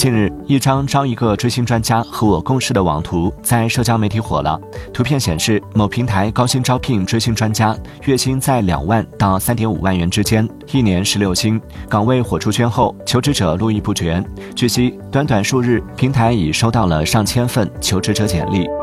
近日一张招一个追星专家和我共事的网图在社交媒体火了。图片显示某平台高薪招聘追星专家月薪在两万到三点五万元之间一年十六薪岗位火出圈后求职者络绎不绝。据悉短短数日平台已收到了上千份求职者简历。